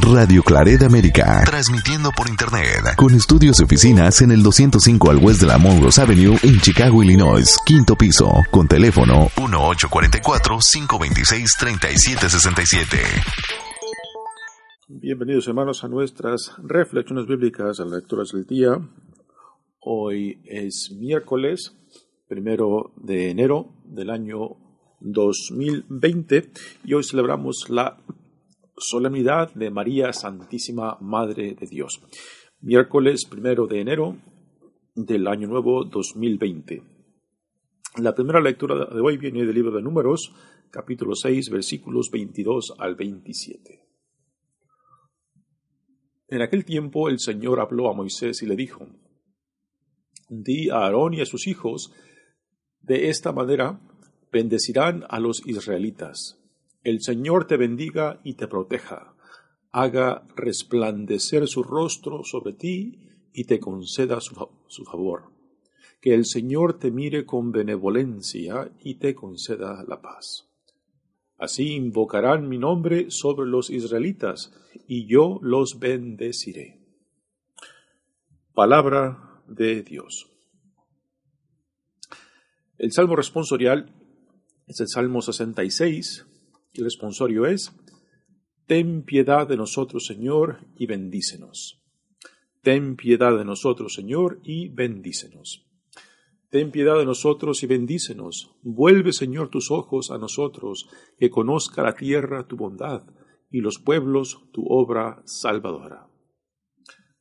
Radio Claret América. Transmitiendo por Internet. Con estudios y oficinas en el 205 al West de la Monroe Avenue en Chicago, Illinois. Quinto piso. Con teléfono 1844-526-3767. Bienvenidos hermanos a nuestras reflexiones bíblicas, a las lecturas del día. Hoy es miércoles, primero de enero del año 2020 y hoy celebramos la solemnidad de María Santísima Madre de Dios. Miércoles primero de enero del año nuevo 2020. La primera lectura de hoy viene del libro de Números, capítulo 6, versículos 22 al 27. En aquel tiempo el Señor habló a Moisés y le dijo, Di a Aarón y a sus hijos, de esta manera bendecirán a los israelitas el Señor te bendiga y te proteja, haga resplandecer su rostro sobre ti y te conceda su, favor. Que el Señor te mire con benevolencia y te conceda la paz. Así invocarán mi nombre sobre los israelitas, y yo los bendeciré. Palabra de Dios. El Salmo responsorial es el Salmo 66, el responsorio es, Ten piedad de nosotros, Señor, y bendícenos. Ten piedad de nosotros, Señor, y bendícenos. Ten piedad de nosotros y bendícenos. Vuelve, Señor, tus ojos a nosotros, que conozca la tierra tu bondad y los pueblos tu obra salvadora.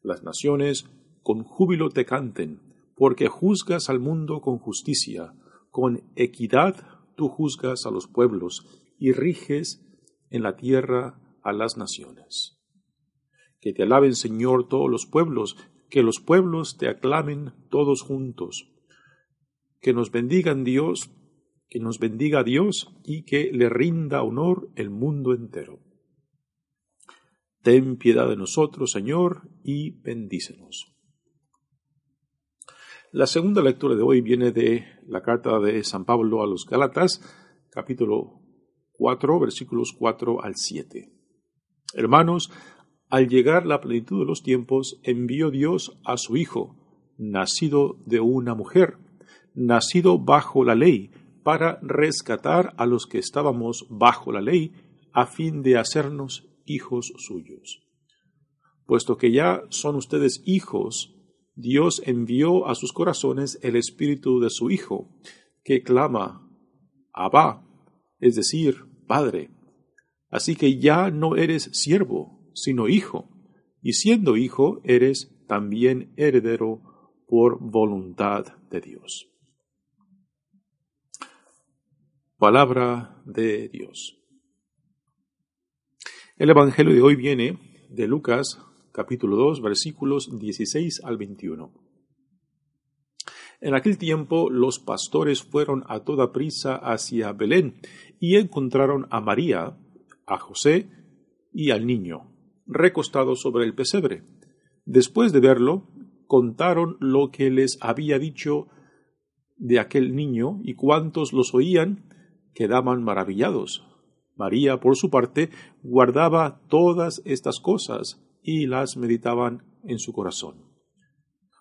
Las naciones con júbilo te canten, porque juzgas al mundo con justicia, con equidad tú juzgas a los pueblos y riges en la tierra a las naciones. Que te alaben, Señor, todos los pueblos, que los pueblos te aclamen todos juntos. Que nos bendigan Dios, que nos bendiga Dios y que le rinda honor el mundo entero. Ten piedad de nosotros, Señor, y bendícenos. La segunda lectura de hoy viene de la carta de San Pablo a los Gálatas, capítulo 4, versículos 4 al 7. Hermanos, al llegar la plenitud de los tiempos, envió Dios a su Hijo, nacido de una mujer, nacido bajo la ley, para rescatar a los que estábamos bajo la ley, a fin de hacernos hijos suyos. Puesto que ya son ustedes hijos, Dios envió a sus corazones el espíritu de su Hijo, que clama, Abba, es decir, Padre. Así que ya no eres siervo, sino hijo, y siendo hijo eres también heredero por voluntad de Dios. Palabra de Dios. El Evangelio de hoy viene de Lucas capítulo 2 versículos 16 al 21. En aquel tiempo los pastores fueron a toda prisa hacia Belén y encontraron a María, a José y al niño, recostados sobre el pesebre. Después de verlo, contaron lo que les había dicho de aquel niño y cuantos los oían quedaban maravillados. María, por su parte, guardaba todas estas cosas y las meditaban en su corazón.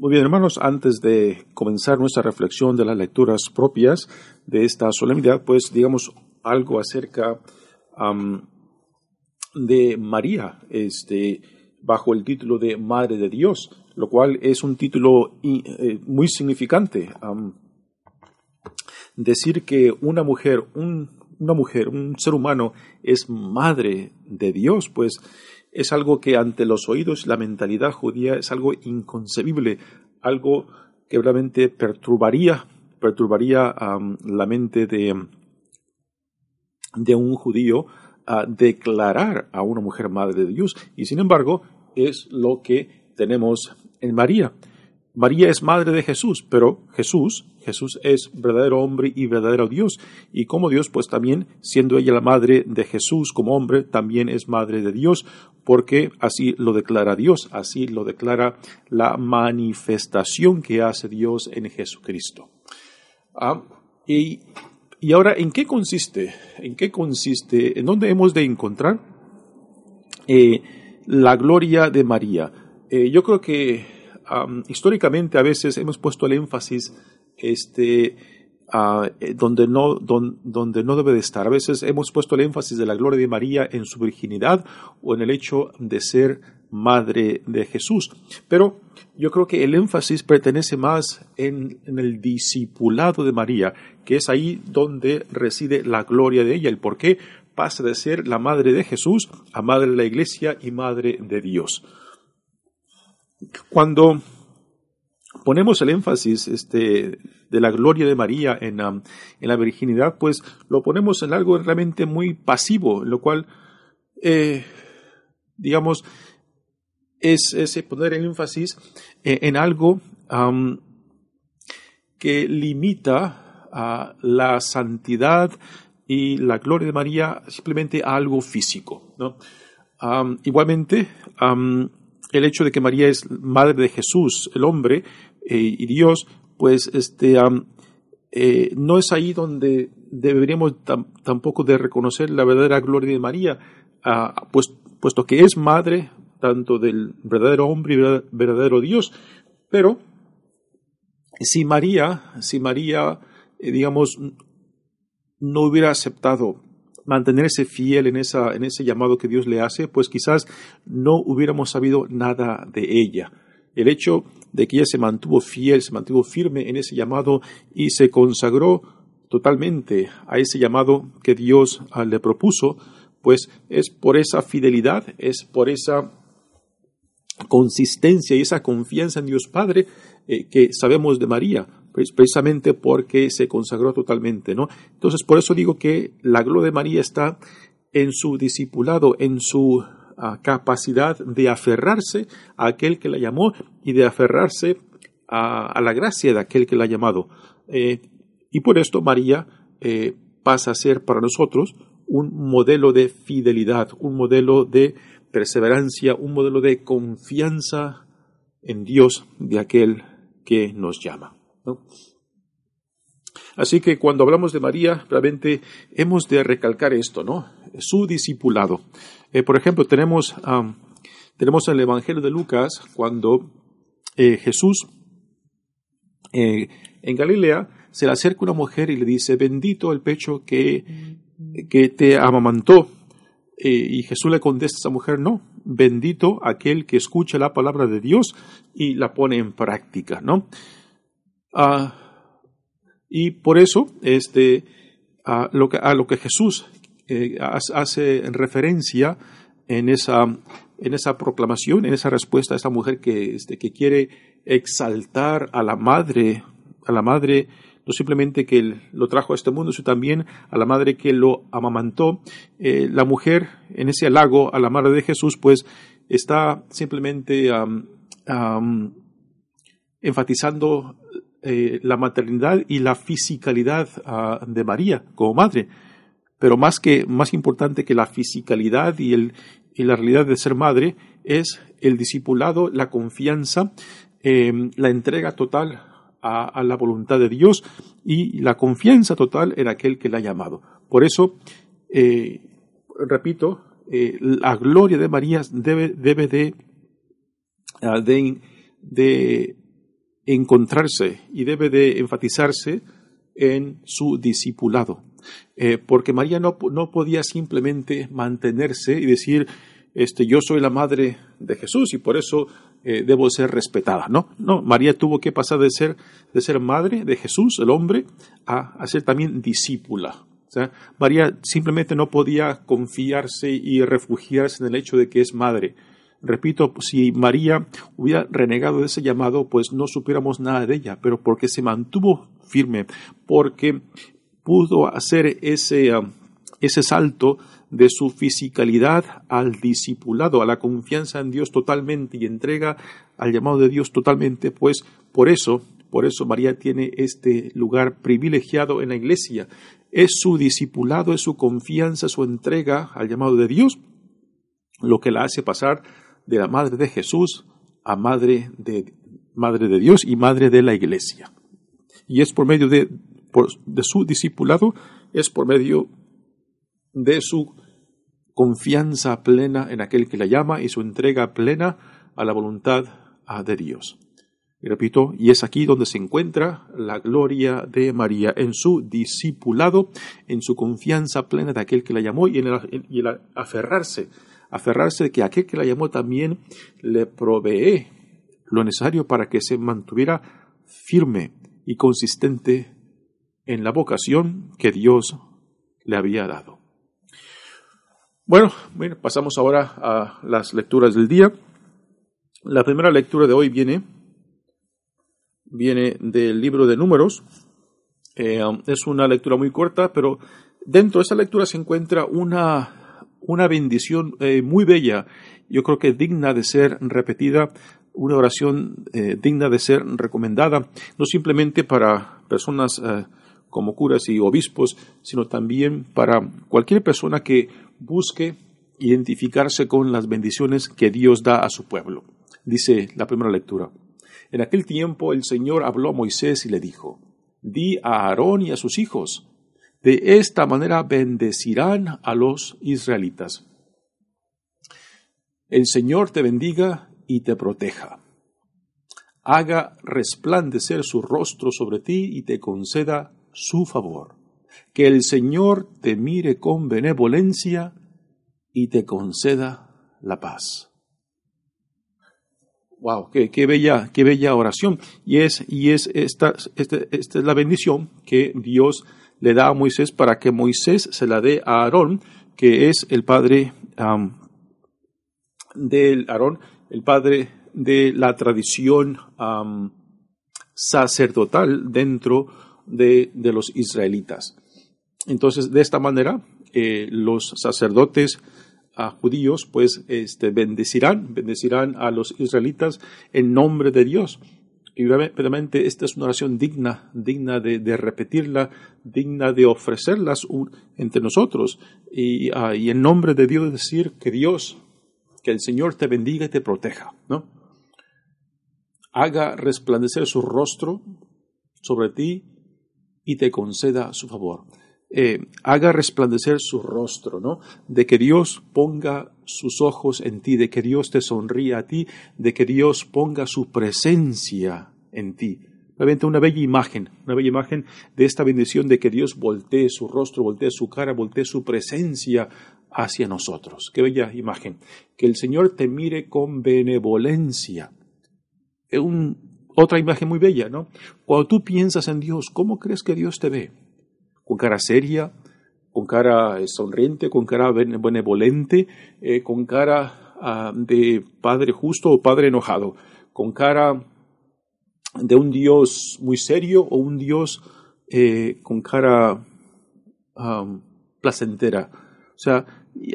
Muy bien, hermanos, antes de comenzar nuestra reflexión de las lecturas propias de esta solemnidad, pues digamos algo acerca de María. Este, bajo el título de Madre de Dios, lo cual es un título eh, muy significante. decir que una mujer, una mujer, un ser humano es madre de Dios, pues es algo que ante los oídos la mentalidad judía es algo inconcebible, algo que realmente perturbaría, perturbaría la mente de, de un judío a declarar a una mujer madre de Dios. Y sin embargo, es lo que tenemos en María. María es madre de Jesús, pero Jesús, Jesús es verdadero hombre y verdadero Dios. Y como Dios, pues también, siendo ella la madre de Jesús como hombre, también es madre de Dios, porque así lo declara Dios, así lo declara la manifestación que hace Dios en Jesucristo. Ah, y, ahora, ¿en qué consiste? ¿En qué consiste? ¿En dónde hemos de encontrar eh, la gloria de María? Eh, yo creo que históricamente a veces hemos puesto el énfasis este, eh, donde, no, donde no debe de estar. A veces hemos puesto el énfasis de la gloria de María en su virginidad o en el hecho de ser madre de Jesús. Pero yo creo que el énfasis pertenece más en, en, el discipulado de María, que es ahí donde reside la gloria de ella, el por qué pasa de ser la madre de Jesús a madre de la iglesia y madre de Dios. Cuando ponemos el énfasis este, de la gloria de María en, um, en, la virginidad, pues lo ponemos en algo realmente muy pasivo, lo cual, eh, digamos, es, poner el énfasis eh, en, algo que limita a la santidad y la gloria de María simplemente a algo físico. ¿no? Igualmente, el hecho de que María es madre de Jesús, el hombre, eh, y Dios, pues este, eh, no es ahí donde deberíamos tampoco de reconocer la verdadera gloria de María, ah, pues, puesto que es madre tanto del verdadero hombre y verdadero Dios. Pero si María, si María, eh, digamos, no hubiera aceptado mantenerse fiel en, esa, en ese llamado que Dios le hace, pues quizás no hubiéramos sabido nada de ella. El hecho de que ella se mantuvo fiel, se mantuvo firme en ese llamado y se consagró totalmente a ese llamado que Dios ah, le propuso, pues es por esa fidelidad, es por esa consistencia y esa confianza en Dios Padre eh, que sabemos de María precisamente porque se consagró totalmente, ¿no? Entonces, por eso digo que la gloria de María está en su discipulado, en su ah, capacidad de aferrarse a aquel que la llamó y de aferrarse a, la gracia de aquel que la ha llamado. Eh, y por esto María eh, pasa a ser para nosotros un modelo de fidelidad, un modelo de perseverancia, un modelo de confianza en Dios de aquel que nos llama. Así que cuando hablamos de María, realmente hemos de recalcar esto, ¿no? Su discipulado. Eh, por ejemplo, tenemos, tenemos en el Evangelio de Lucas cuando eh, Jesús eh, en Galilea se le acerca una mujer y le dice, bendito el pecho que, que te amamantó. y Jesús le contesta a esa mujer, no, bendito aquel que escucha la palabra de Dios y la pone en práctica, ¿no? Ah, y por eso, este, a, lo que, a lo que Jesús eh, hace referencia en esa, en esa proclamación, en esa respuesta a esa mujer que, este, que quiere exaltar a la madre, a la madre, no simplemente que lo trajo a este mundo, sino también a la madre que lo amamantó. Eh, la mujer, en ese halago a la madre de Jesús, pues está simplemente enfatizando eh, la maternidad y la fisicalidad ah, de María como madre. Pero más que más importante que la fisicalidad y, el, la realidad de ser madre es el discipulado, la confianza, em, la entrega total a, la voluntad de Dios y la confianza total en aquel que la ha llamado. Por eso, eh, repito, eh, la gloria de María debe, debe de, ah, de encontrarse y debe de enfatizarse en su discipulado. Eh, porque María no, no, podía simplemente mantenerse y decir, este, yo soy la madre de Jesús y por eso eh, debo ser respetada. No, no, María tuvo que pasar de ser, de ser madre de Jesús, el hombre, a, ser también discípula. María simplemente no podía confiarse y refugiarse en el hecho de que es madre. Repito, si María hubiera renegado de ese llamado, pues no supiéramos nada de ella, pero porque se mantuvo firme, porque pudo hacer ese, um, ese salto de su fisicalidad al discipulado, a la confianza en Dios totalmente y entrega al llamado de Dios totalmente, pues por eso, por eso María tiene este lugar privilegiado en la iglesia. Es su discipulado, es su confianza, su entrega al llamado de Dios, lo que la hace pasar de la madre de Jesús a madre de, madre de Dios y madre de la iglesia. Y es por medio de, de su discipulado, es por medio de su confianza plena en aquel que la llama y su entrega plena a la voluntad de Dios. Y repito, y es aquí donde se encuentra la gloria de María, en su discipulado, en su confianza plena de aquel que la llamó y en el, aferrarse, aferrarse de que aquel que la llamó también le provee lo necesario para que se mantuviera firme y consistente en la vocación que Dios le había dado. Bueno, pasamos ahora a las lecturas del día. La primera lectura de hoy viene, viene del libro de números. Eh, es una lectura muy corta, pero dentro de esa lectura se encuentra una, una bendición eh, muy bella, yo creo que digna de ser repetida, una oración eh, digna de ser recomendada, no simplemente para personas como curas y obispos, sino también para cualquier persona que busque identificarse con las bendiciones que Dios da a su pueblo. Dice la primera lectura. En aquel tiempo el Señor habló a Moisés y le dijo, Di a Aarón y a sus hijos, de esta manera bendecirán a los israelitas. El Señor te bendiga y te proteja. Haga resplandecer su rostro sobre ti y te conceda su favor que el Señor te mire con benevolencia y te conceda la paz. Wow, qué, qué, bella, qué bella oración. Y es, y es esta, este, esta, es la bendición que Dios le da a Moisés para que Moisés se la dé a Aarón, que es el padre del Aarón, el padre de la tradición sacerdotal dentro de, de los israelitas. Entonces, de esta manera, eh, los sacerdotes ah, judíos, pues, este, bendecirán, bendecirán a los israelitas en nombre de Dios. Y realmente esta es una oración digna, digna de, repetirla, digna de ofrecerlas entre nosotros. Y, ah, y, en nombre de Dios decir que Dios, que el Señor te bendiga y te proteja, ¿no? Haga resplandecer su rostro sobre ti y te conceda su favor. Eh, haga resplandecer su rostro, ¿no? De que Dios ponga sus ojos en ti, de que Dios te sonría a ti, de que Dios ponga su presencia en ti. Realmente una bella imagen, una bella imagen de esta bendición de que Dios voltee su rostro, voltee su cara, voltee su presencia hacia nosotros. Qué bella imagen. Que el Señor te mire con benevolencia. Es otra imagen muy bella, ¿no? Cuando tú piensas en Dios, ¿cómo crees que Dios te ve? Con cara seria, con cara eh, sonriente, con cara benevolente, eh, con cara ah, de padre justo o padre enojado, con cara de un Dios muy serio o un Dios eh, con cara placentera. O sea,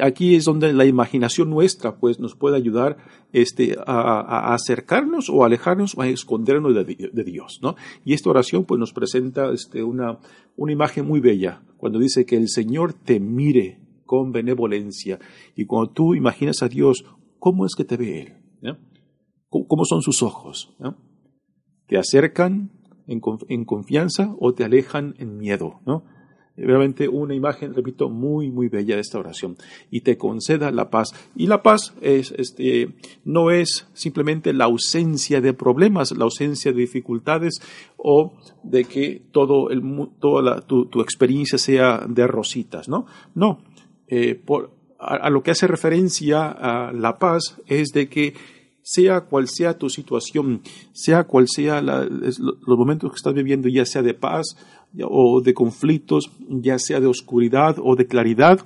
aquí es donde la imaginación nuestra pues nos puede ayudar este, a, acercarnos o alejarnos o a escondernos de, Dios, ¿no? Y esta oración pues nos presenta este, una, una imagen muy bella cuando dice que el Señor te mire con benevolencia y cuando tú imaginas a Dios, ¿cómo es que te ve Él? ¿Cómo son sus ojos? ¿Te acercan en, en confianza o te alejan en miedo? ¿no? Realmente una imagen, repito, muy, muy bella de esta oración. Y te conceda la paz. Y la paz es, este, no es simplemente la ausencia de problemas, la ausencia de dificultades o de que todo el, toda tu, experiencia sea de rositas, ¿no? No. Eh, por, a, lo que hace referencia a la paz es de que sea cual sea tu situación, sea cual sea los momentos que estás viviendo, ya sea de paz o de conflictos, ya sea de oscuridad o de claridad,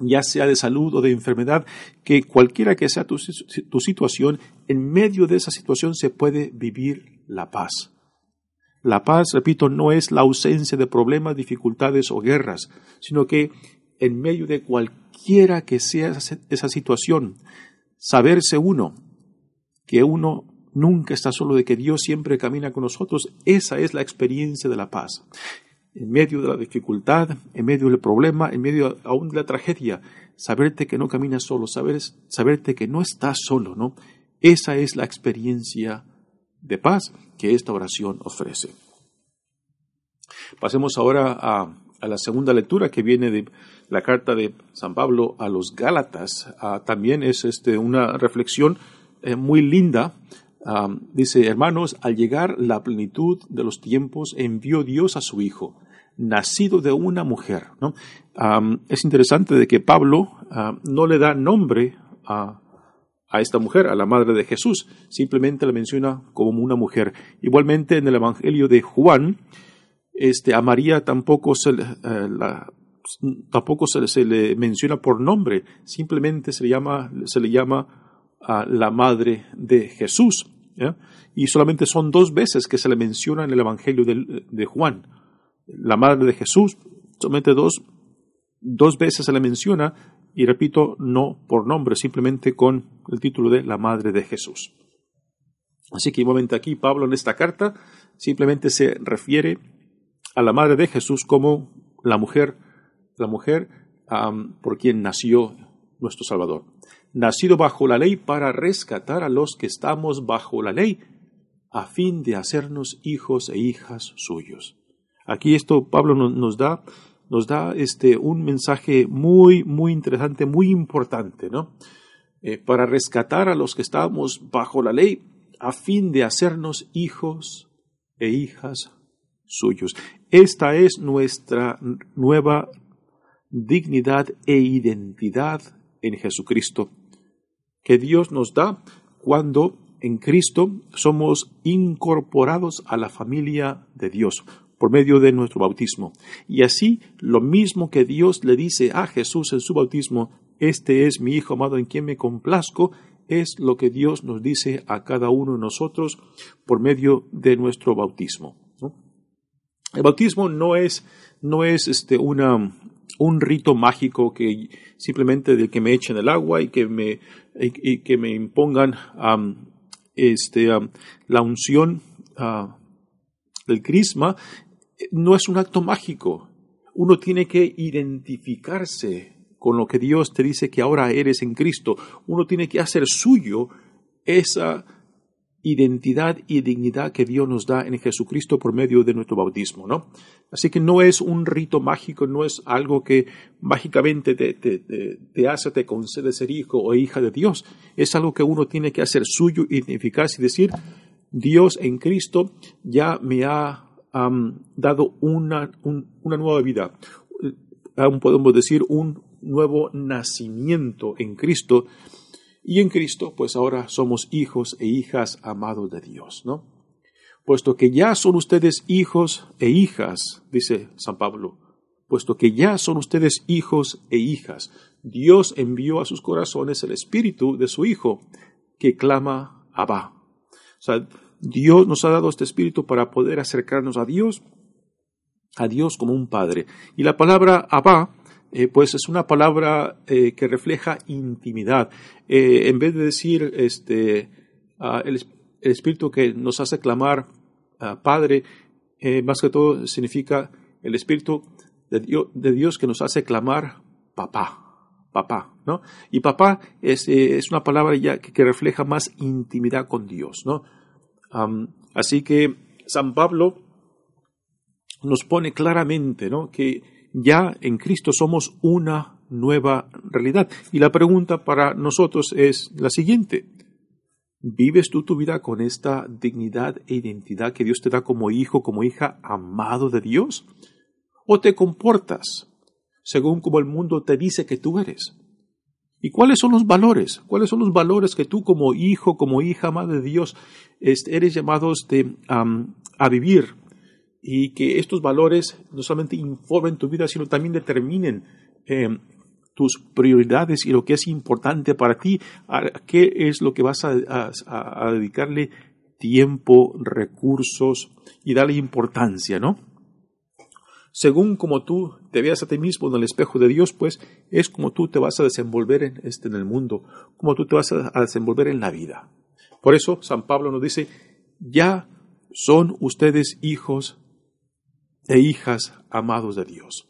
ya sea de salud o de enfermedad, que cualquiera que sea tu, tu situación, en medio de esa situación se puede vivir la paz. La paz, repito, no es la ausencia de problemas, dificultades o guerras, sino que en medio de cualquiera que sea esa situación, saberse uno que uno nunca está solo, de que Dios siempre camina con nosotros, esa es la experiencia de la paz. En medio de la dificultad, en medio del problema, en medio aún de la tragedia, saberte que no caminas solo, saber, saberte que no estás solo, ¿no? Esa es la experiencia de paz que esta oración ofrece. Pasemos ahora a, la segunda lectura que viene de la carta de San Pablo a los Gálatas. Ah, también es este, una reflexión eh, muy linda. Dice, hermanos, al llegar la plenitud de los tiempos, envió Dios a su Hijo, nacido de una mujer. ¿no? es interesante de que Pablo no le da nombre a, a esta mujer, a la madre de Jesús, simplemente la menciona como una mujer. Igualmente en el Evangelio de Juan, este, a María tampoco se, eh, tampoco se, le menciona por nombre, simplemente se le llama, se le llama a la madre de Jesús. Y solamente son dos veces que se le menciona en el Evangelio de, Juan. La madre de Jesús, solamente dos, dos veces se le menciona, y repito, no por nombre, simplemente con el título de la madre de Jesús. Así que igualmente aquí Pablo en esta carta simplemente se refiere a la madre de Jesús como la mujer, la mujer por quien nació nuestro Salvador nacido bajo la ley para rescatar a los que estamos bajo la ley, a fin de hacernos hijos e hijas suyos. Aquí esto Pablo nos, da, nos da este, un mensaje muy, muy interesante, muy importante, ¿no? Eh, para rescatar a los que estamos bajo la ley, a fin de hacernos hijos e hijas suyos. Esta es nuestra nueva dignidad e identidad en Jesucristo que Dios nos da cuando en Cristo somos incorporados a la familia de Dios por medio de nuestro bautismo. Y así, lo mismo que Dios le dice a Jesús en su bautismo, este es mi Hijo amado en quien me complazco, es lo que Dios nos dice a cada uno de nosotros por medio de nuestro bautismo. El bautismo no es, no es este, una, un rito mágico que simplemente de que me echen el agua y que me, y, que me impongan este, la unción ah, del crisma, no es un acto mágico. Uno tiene que identificarse con lo que Dios te dice que ahora eres en Cristo. Uno tiene que hacer suyo esa identidad y dignidad que Dios nos da en Jesucristo por medio de nuestro bautismo, ¿no? Así que no es un rito mágico, no es algo que mágicamente te, hace, te concede ser hijo o hija de Dios. Es algo que uno tiene que hacer suyo, identificarse y decir, Dios en Cristo ya me ha dado una, una nueva vida. Aún podemos decir un nuevo nacimiento en Cristo y en Cristo, pues ahora somos hijos e hijas amados de Dios, ¿no? Puesto que ya son ustedes hijos e hijas, dice San Pablo, puesto que ya son ustedes hijos e hijas, Dios envió a sus corazones el espíritu de su Hijo, que clama Abba. O sea, Dios nos ha dado este espíritu para poder acercarnos a Dios, a Dios como un Padre. Y la palabra Abba eh, pues es una palabra eh, que refleja intimidad. Eh, en vez de decir este, ah, el, espíritu que nos hace clamar ah, Padre, más que todo significa el espíritu de Dios, que nos hace clamar papá, papá, ¿no? Y papá es, es una palabra ya que, refleja más intimidad con Dios, ¿no? así que San Pablo nos pone claramente, ¿no? Que ya en Cristo somos una nueva realidad. Y la pregunta para nosotros es la siguiente. ¿Vives tú tu vida con esta dignidad e identidad que Dios te da como hijo, como hija amado de Dios? ¿O te comportas según como el mundo te dice que tú eres? ¿Y cuáles son los valores? ¿Cuáles son los valores que tú como hijo, como hija, madre de Dios, eres llamados de, a vivir? Y que estos valores no solamente informen tu vida, sino también determinen eh, tus prioridades y lo que es importante para ti, a qué es lo que vas a, a dedicarle tiempo, recursos y darle importancia, ¿no? según como tú te veas a ti mismo en el espejo de Dios, pues es como tú te vas a desenvolver en, este, en el mundo, como tú te vas a, desenvolver en la vida. Por eso San Pablo nos dice, ya son ustedes hijos e hijas amados de Dios.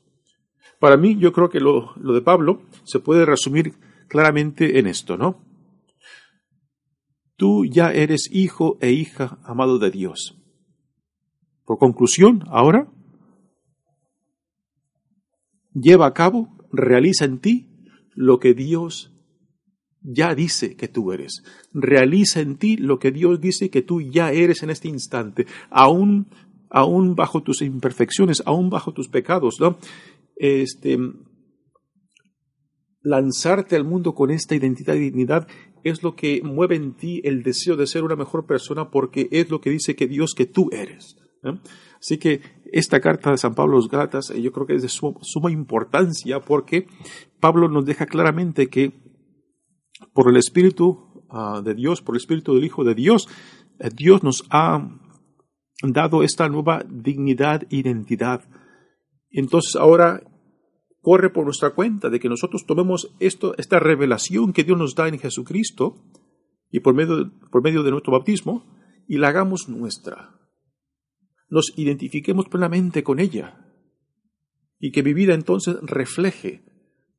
Para mí, yo creo que lo, lo de Pablo se puede resumir claramente en esto, ¿no? Tú ya eres hijo e hija amado de Dios. Por conclusión, ahora lleva a cabo, realiza en ti lo que Dios ya dice que tú eres. Realiza en ti lo que Dios dice que tú ya eres en este instante, aún, aún bajo tus imperfecciones, aún bajo tus pecados, ¿no? Este, lanzarte al mundo con esta identidad y dignidad es lo que mueve en ti el deseo de ser una mejor persona porque es lo que dice que Dios que tú eres. Así que esta carta de San Pablo a los Gálatas eh, yo creo que es de suma, importancia porque Pablo nos deja claramente que por el Espíritu ah, de Dios, por el Espíritu del Hijo de Dios, eh, Dios nos ha dado esta nueva dignidad e identidad. Entonces ahora corre por nuestra cuenta de que nosotros tomemos esto, esta revelación que Dios nos da en Jesucristo y por medio, por medio de nuestro bautismo y la hagamos nuestra nos identifiquemos plenamente con ella y que mi vida entonces refleje,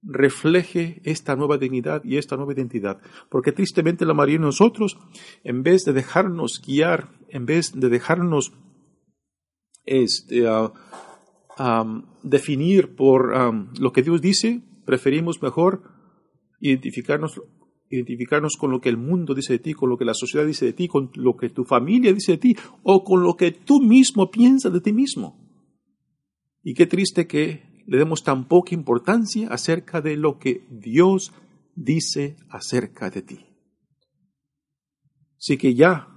refleje esta nueva dignidad y esta nueva identidad. Porque tristemente la mayoría de nosotros, en vez de dejarnos guiar, en vez de dejarnos este, definir por lo que Dios dice, preferimos mejor identificarnos identificarnos con lo que el mundo dice de ti, con lo que la sociedad dice de ti, con lo que tu familia dice de ti o con lo que tú mismo piensas de ti mismo. Y qué triste que le demos tan poca importancia acerca de lo que Dios dice acerca de ti. Así que ya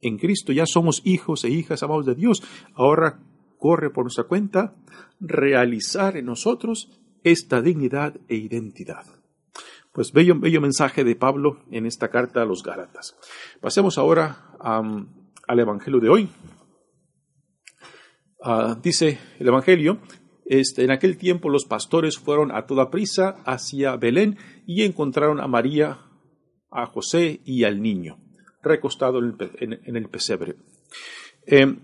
en Cristo ya somos hijos e hijas amados de Dios. Ahora corre por nuestra cuenta realizar en nosotros esta dignidad e identidad. Pues bello, bello mensaje de Pablo en esta carta a los Gálatas. Pasemos ahora al Evangelio de hoy. Ah, dice el Evangelio, este, en aquel tiempo los pastores fueron a toda prisa hacia Belén y encontraron a María, a José y al niño, recostado en el, pesebre. Em,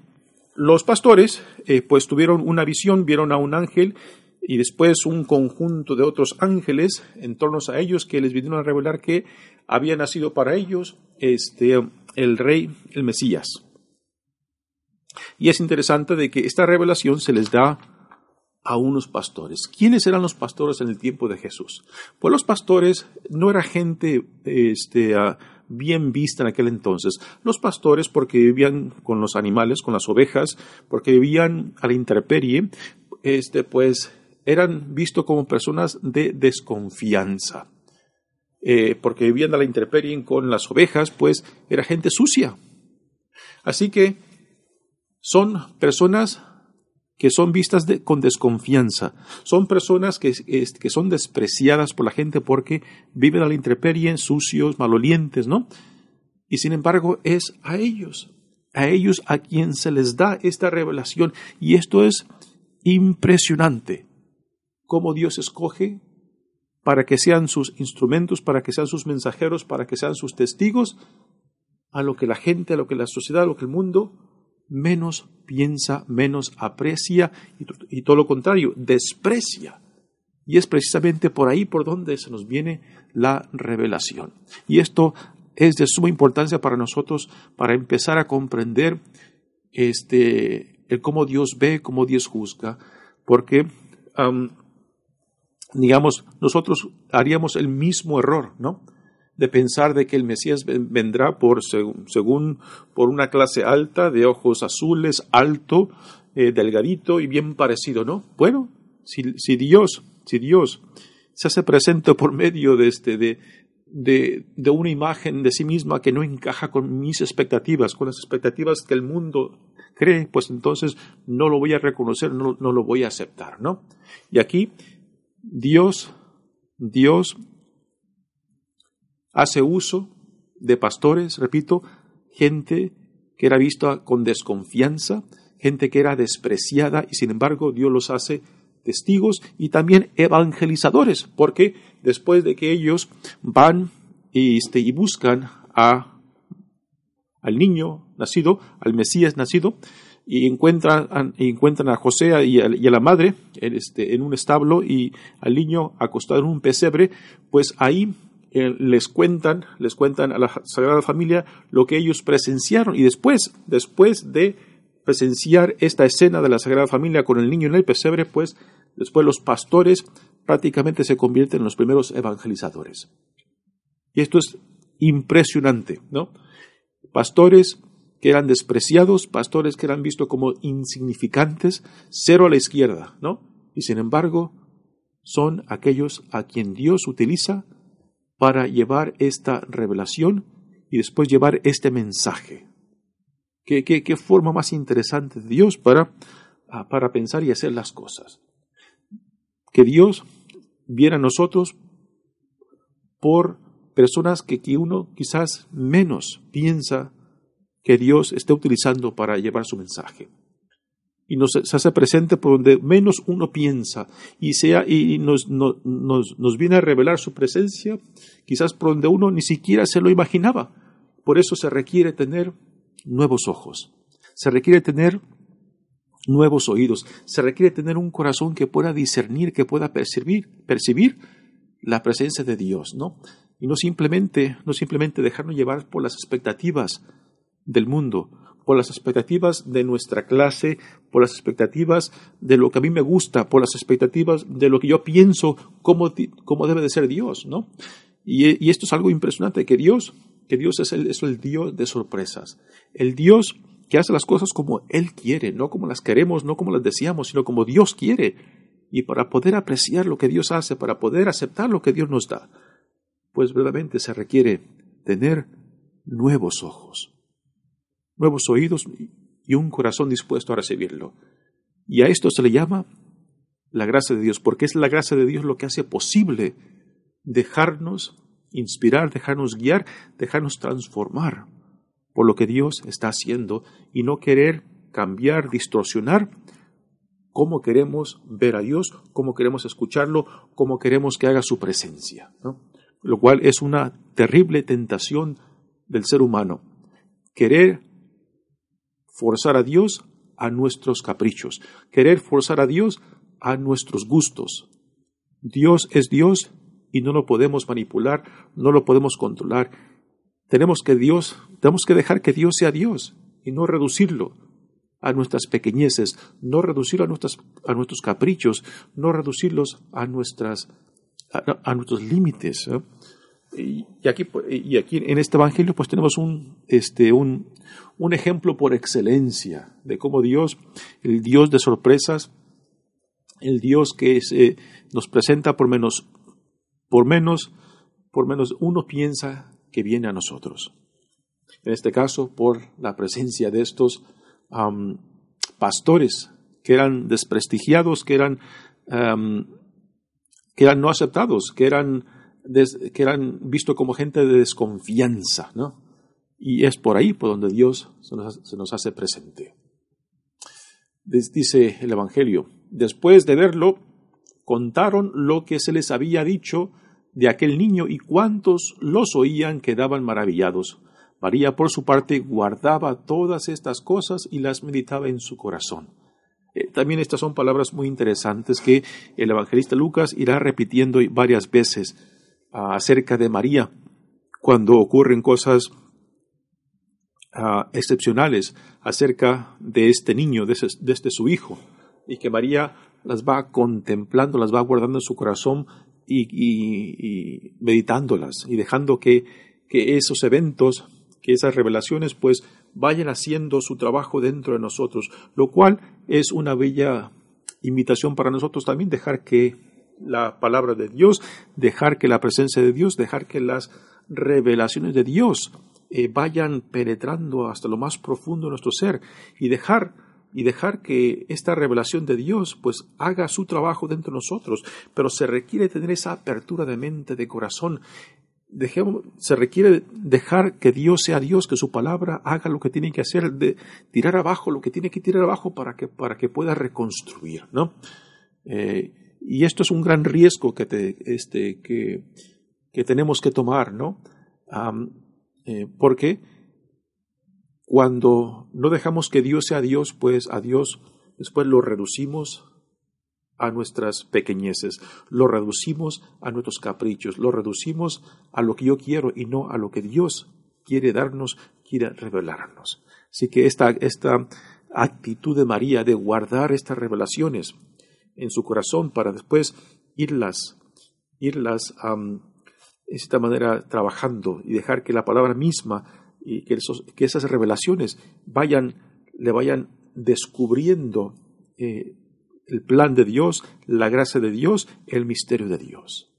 los pastores, eh, pues tuvieron una visión, vieron a un ángel y después un conjunto de otros ángeles en torno a ellos que les vinieron a revelar que había nacido para ellos este, el rey, el Mesías. Y es interesante de que esta revelación se les da a unos pastores. ¿Quiénes eran los pastores en el tiempo de Jesús? Pues los pastores no era gente este, ah, bien vista en aquel entonces. Los pastores porque vivían con los animales, con las ovejas, porque vivían a la intemperie, este, pues eran vistos como personas de desconfianza. Eh, porque vivían a la intemperie con las ovejas, pues era gente sucia. Así que son personas que son vistas con desconfianza. Son personas que, que, son despreciadas por la gente porque viven a la intemperie, sucios, malolientes, ¿no? Y sin embargo es a ellos, a ellos a quien se les da esta revelación. Y esto es impresionante cómo Dios escoge para que sean sus instrumentos, para que sean sus mensajeros, para que sean sus testigos, a lo que la gente, a lo que la sociedad, a lo que el mundo menos piensa, menos aprecia y, todo lo contrario, desprecia. Y es precisamente por ahí por donde se nos viene la revelación. Y esto es de suma importancia para nosotros para empezar a comprender este, el cómo Dios ve, cómo Dios juzga, porque digamos, nosotros haríamos el mismo error, ¿no? De pensar de que el Mesías vendrá por, según, por una clase alta, de ojos azules, alto, eh, delgadito y bien parecido, ¿no? Bueno, si, si Dios, si Dios se hace presente por medio de, este, de, de, de, una imagen de sí misma que no encaja con mis expectativas, con las expectativas que el mundo cree, pues entonces no lo voy a reconocer, no, no lo voy a aceptar, ¿no? Y aquí Dios, Dios hace uso de pastores, repito, gente que era vista con desconfianza, gente que era despreciada y sin embargo Dios los hace testigos y también evangelizadores, porque después de que ellos van y, este, y buscan a, al niño nacido, al Mesías nacido, y encuentran, encuentran a José y a, la madre en, este, en un establo y al niño acostado en un pesebre, pues ahí eh, les cuentan, les cuentan a la Sagrada Familia lo que ellos presenciaron y después, después de presenciar esta escena de la Sagrada Familia con el niño en el pesebre, pues después los pastores prácticamente se convierten en los primeros evangelizadores. Y esto es impresionante, ¿no? Pastores que eran despreciados, pastores que eran vistos como insignificantes, cero a la izquierda, ¿no? Y sin embargo, son aquellos a quien Dios utiliza para llevar esta revelación y después llevar este mensaje. ¿Qué, qué, forma más interesante de Dios para, ah, para pensar y hacer las cosas? Que Dios viene a nosotros por personas que, que uno quizás menos piensa que Dios esté utilizando para llevar su mensaje. Y nos se hace presente por donde menos uno piensa y, sea, y nos, nos, nos viene a revelar su presencia, quizás por donde uno ni siquiera se lo imaginaba. Por eso se requiere tener nuevos ojos, se requiere tener nuevos oídos, se requiere tener un corazón que pueda discernir, que pueda percibir, percibir la presencia de Dios, ¿no? Y no simplemente, no simplemente dejarnos llevar por las expectativas del mundo, por las expectativas de nuestra clase, por las expectativas de lo que a mí me gusta, por las expectativas de lo que yo pienso, cómo, cómo debe de ser Dios, ¿no? Y, esto es algo impresionante, que Dios, que Dios es el, es el Dios de sorpresas, el Dios que hace las cosas como Él quiere, no como las queremos, no como las deseamos, sino como Dios quiere. Y para poder apreciar lo que Dios hace, para poder aceptar lo que Dios nos da, pues verdaderamente se requiere tener nuevos ojos nuevos oídos y un corazón dispuesto a recibirlo. Y a esto se le llama la gracia de Dios, porque es la gracia de Dios lo que hace posible dejarnos inspirar, dejarnos guiar, dejarnos transformar por lo que Dios está haciendo y no querer cambiar, distorsionar cómo queremos ver a Dios, cómo queremos escucharlo, cómo queremos que haga su presencia. Lo cual es una terrible tentación del ser humano. Querer forzar a Dios a nuestros caprichos, querer forzar a Dios a nuestros gustos. Dios es Dios y no lo podemos manipular, no lo podemos controlar. Tenemos que Dios, tenemos que dejar que Dios sea Dios y no reducirlo a nuestras pequeñeces, no reducirlo a, nuestras, a nuestros caprichos, no reducirlos a, nuestras, a, nuestros límites. Y aquí, y aquí en este Evangelio pues tenemos un, este, un, un ejemplo por excelencia de cómo Dios, el Dios de sorpresas, el Dios que se nos presenta por menos, por menos, por menos uno piensa que viene a nosotros. En este caso, por la presencia de estos pastores que eran desprestigiados, que eran, que eran no aceptados, que eran que eran vistos como gente de desconfianza, ¿no? Y es por ahí por donde Dios se nos, hace presente. Dice el Evangelio, después de verlo, contaron lo que se les había dicho de aquel niño y cuantos los oían quedaban maravillados. María, por su parte, guardaba todas estas cosas y las meditaba en su corazón. Eh, también estas son palabras muy interesantes que el evangelista Lucas irá repitiendo varias veces acerca de María cuando ocurren cosas ah, excepcionales acerca de este niño, de, este su hijo, y que María las va contemplando, las va guardando en su corazón y, meditándolas y dejando que, que esos eventos, que esas revelaciones, pues vayan haciendo su trabajo dentro de nosotros, lo cual es una bella invitación para nosotros también dejar que la palabra de Dios, dejar que la presencia de Dios, dejar que las revelaciones de Dios eh, vayan penetrando hasta lo más profundo de nuestro ser y dejar y dejar que esta revelación de Dios pues haga su trabajo dentro de nosotros, pero se requiere tener esa apertura de mente, de corazón. Dejemos, se requiere dejar que Dios sea Dios, que su palabra haga lo que tiene que hacer, tirar abajo lo que tiene que tirar abajo para que, para que pueda reconstruir, ¿no? Eh, y esto es un gran riesgo que, te, este, que, que tenemos que tomar, ¿no? Eh, porque cuando no dejamos que Dios sea Dios, pues a Dios después lo reducimos a nuestras pequeñeces, lo reducimos a nuestros caprichos, lo reducimos a lo que yo quiero y no a lo que Dios quiere darnos, quiere revelarnos. Así que esta, esta actitud de María de guardar estas revelaciones en su corazón para después irlas, irlas de esta manera trabajando y dejar que la palabra misma y que, que esas revelaciones vayan, le vayan descubriendo eh, el plan de Dios, la gracia de Dios, el misterio de Dios.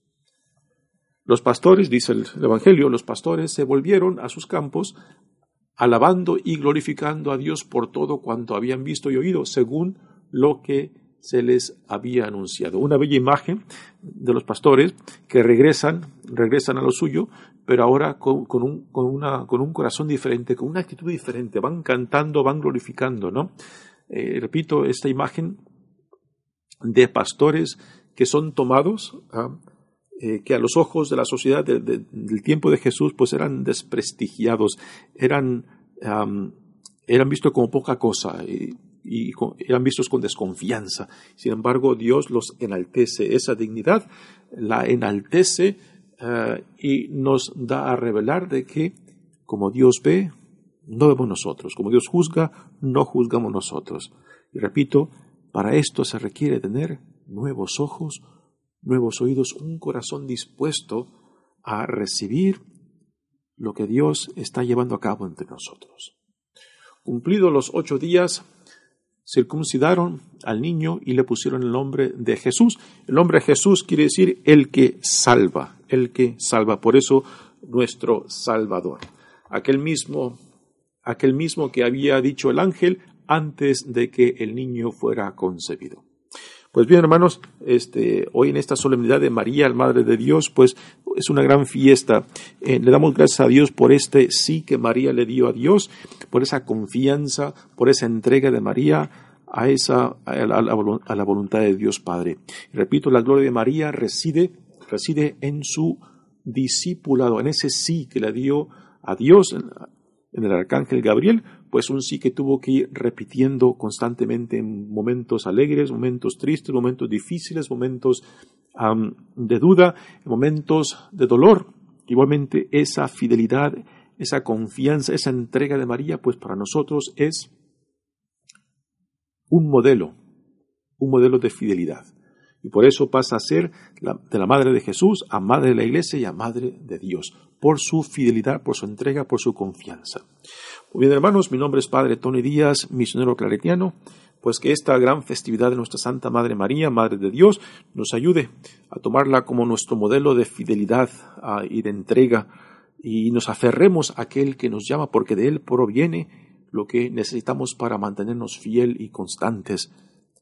Los pastores, dice el Evangelio, los pastores se volvieron a sus campos alabando y glorificando a Dios por todo cuanto habían visto y oído, según lo que se les había anunciado. Una bella imagen de los pastores que regresan, regresan a lo suyo, pero ahora con, un, con, una, con un corazón diferente, con una actitud diferente, van cantando, van glorificando, ¿no? Eh, repito, esta imagen de pastores que son tomados, ¿ah? eh, que a los ojos de la sociedad del tiempo de Jesús, pues eran desprestigiados, eran, eran vistos como poca cosa. Y eran vistos con desconfianza. Sin embargo, Dios los enaltece. Esa dignidad la enaltece eh, y nos da a revelar de que como Dios ve, no vemos nosotros. Como Dios juzga, no juzgamos nosotros. Y repito, para esto se requiere tener nuevos ojos, nuevos oídos, un corazón dispuesto a recibir lo que Dios está llevando a cabo entre nosotros. Cumplidos los ocho días, circuncidaron al niño y le pusieron el nombre de Jesús. El nombre Jesús quiere decir el que salva, el que salva. Por eso nuestro Salvador. Aquel mismo, aquel mismo que había dicho el ángel antes de que el niño fuera concebido. Pues bien, hermanos, este, hoy en esta solemnidad de María, la Madre de Dios, pues es una gran fiesta. Eh, le damos gracias a Dios por este sí que María le dio a Dios, por esa confianza, por esa entrega de María a, esa, a, la, voluntad de Dios Padre. repito, la gloria de María reside, reside en su discipulado, en ese sí que le dio a Dios en el arcángel Gabriel, pues un sí que tuvo que ir repitiendo constantemente en momentos alegres, momentos tristes, momentos difíciles, momentos de duda, momentos de dolor. Igualmente esa fidelidad, esa confianza, esa entrega de María, pues para nosotros es un modelo, un modelo de fidelidad. Y por eso pasa a ser de la Madre de Jesús a Madre de la Iglesia y a Madre de Dios, por su fidelidad, por su entrega, por su confianza. Muy bien, hermanos, mi nombre es Padre Tony Díaz, misionero claretiano. Pues que esta gran festividad de nuestra Santa Madre María, Madre de Dios, nos ayude a tomarla como nuestro modelo de fidelidad y de entrega y nos aferremos a aquel que nos llama porque de él proviene lo que necesitamos para mantenernos fiel y constantes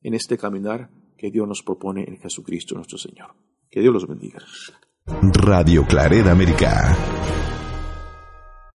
en este caminar que Dios nos propone en Jesucristo nuestro Señor. Que Dios los bendiga. Radio Claret América.